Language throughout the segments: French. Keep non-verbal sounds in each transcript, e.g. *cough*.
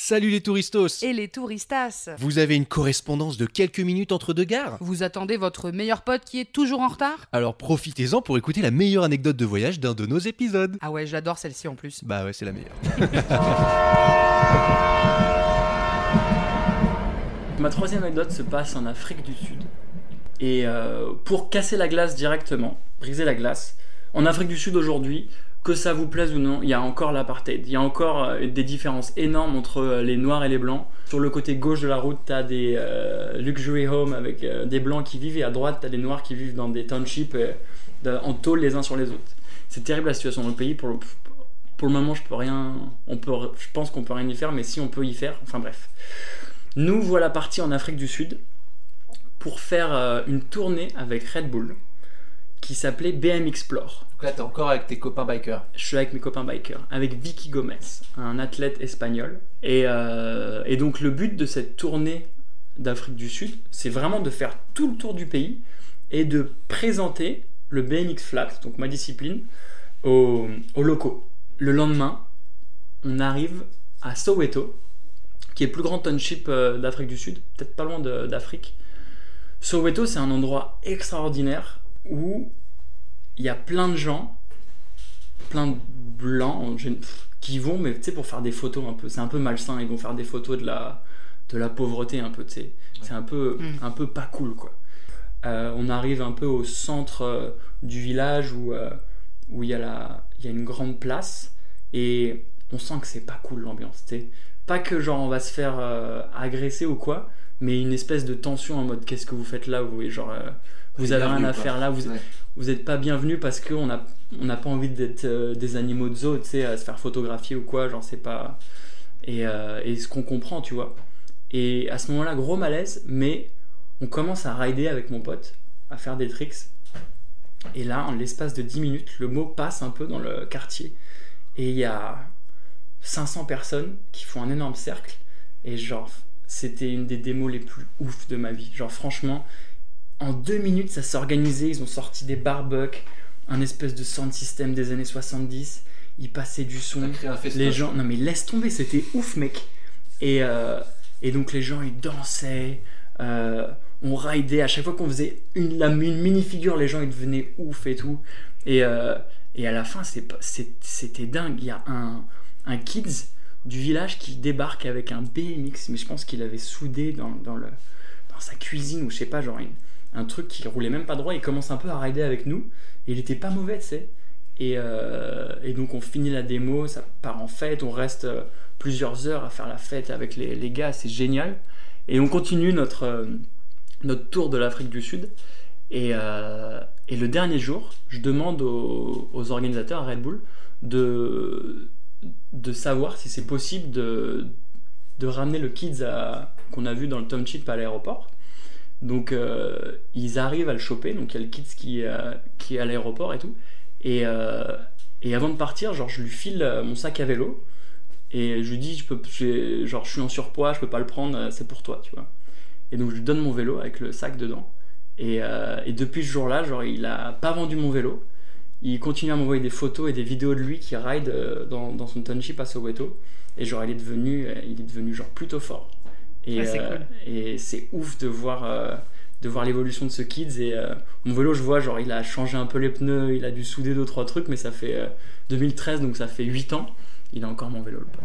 Salut les touristos Et les touristas Vous avez une correspondance de quelques minutes entre deux gares? Vous attendez votre meilleur pote qui est toujours en retard? Alors profitez-en pour écouter la meilleure anecdote de voyage d'un de nos épisodes. Ah ouais, j'adore celle-ci en plus. Bah ouais, c'est la meilleure. *laughs* Ma troisième anecdote se passe en Afrique du Sud. Et euh, pour casser la glace directement, briser la glace, en Afrique du Sud aujourd'hui, que ça vous plaise ou non, il y a encore l'apartheid. Il y a encore euh, des différences énormes entre euh, les noirs et les blancs. Sur le côté gauche de la route, tu as des euh, luxury homes avec des blancs qui vivent et à droite, tu as des noirs qui vivent dans des townships en tôle les uns sur les autres. C'est terrible la situation dans le pays. Pour le, moment, je peux rien. Je pense qu'on peut rien y faire, mais si on peut y faire, enfin bref. Nous voilà partis en Afrique du Sud pour faire une tournée avec Red Bull qui s'appelait BM Explore. Donc là, t'es encore avec tes copains bikers. Je suis avec mes copains bikers, avec Vicky Gomez, un athlète espagnol. Et, euh, et donc le but de cette tournée d'Afrique du Sud, c'est vraiment de faire tout le tour du pays et de présenter le BMX flat, donc ma discipline, aux, aux locaux. Le lendemain, on arrive à Soweto, qui est le plus grand township euh, d'Afrique du Sud, peut-être pas loin d'Afrique. Soweto, c'est un endroit extraordinaire où il y a plein de gens, plein de blancs qui vont, mais tu sais, pour faire des photos un peu, c'est un peu malsain, ils vont faire des photos de la, de la pauvreté un peu, tu sais. C'est un peu, un peu pas cool, quoi. Euh, on arrive un peu au centre euh, du village où euh, où il y, a la- y a une grande place et on sent que c'est pas cool l'ambiance, tu sais. Pas que genre on va se faire agresser ou quoi, mais une espèce de tension en mode qu'est-ce que vous faites là, vous genre euh, vous avez rien à faire là, vous, Ouais. vous n'êtes pas bienvenu parce qu'on n'a on n'a pas envie d'être euh, des animaux de zoo, tu sais, à se faire photographier ou quoi, genre c'est pas. Et, euh, et ce qu'on comprend, tu vois. Et à ce moment-là, gros malaise, mais on commence à rider avec mon pote, à faire des tricks. Et là, en l'espace de 10 minutes, le mot passe un peu dans le quartier. Et il y a 500 personnes qui font un énorme cercle. Et genre, c'était une des démos les plus ouf de ma vie. Genre, franchement, en deux minutes, ça s'est organisé. Ils ont sorti des barbucks, un espèce de sound system des années 70. Ils passaient du son. Les gens, non mais laisse tomber, c'était ouf, mec. Et, euh, et donc les gens, ils dansaient. euh, on ridait. À chaque fois qu'on faisait une, la, une mini-figure, les gens, ils devenaient ouf et tout. Et, euh, et à la fin, c'était dingue. Il y a un, un kids du village qui débarque avec un BMX, mais je pense qu'il avait soudé dans, sa cuisine ou je sais pas, genre un truc qui roulait même pas droit. Il commence un peu à rider avec nous. Et il était pas mauvais, tu sais. Et, euh, donc on finit la démo, ça part en fête, on reste euh, plusieurs heures à faire la fête avec les, les gars, c'est génial. Et on continue notre, euh, notre tour de l'Afrique du Sud. Et, et le dernier jour, je demande aux organisateurs à Red Bull de, de savoir si c'est possible de, de ramener le kids qu'on a vu dans le Township à l'aéroport. Donc euh, ils arrivent à le choper, donc il y a le kids qui, euh, qui est à l'aéroport et tout. Et, euh, et avant de partir, genre je lui file mon sac à vélo et je lui dis, je peux, genre je suis en surpoids, je peux pas le prendre, c'est pour toi, tu vois. Et donc je lui donne mon vélo avec le sac dedans. Et, et depuis ce jour-là, genre il a pas vendu mon vélo. Il continue à m'envoyer des photos et des vidéos de lui qui ride euh, dans, dans son township à Soweto. Et genre il est devenu, euh, il est devenu genre plutôt fort. Et Ah, c'est euh, cool. c'est ouf de voir, euh, de voir l'évolution de ce kids. Et euh, mon vélo, je vois, genre il a changé un peu les pneus, il a dû souder deux trois trucs, mais ça fait euh, 2013, donc ça fait 8 ans. Il a encore mon vélo, le pote.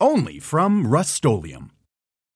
Only from Rust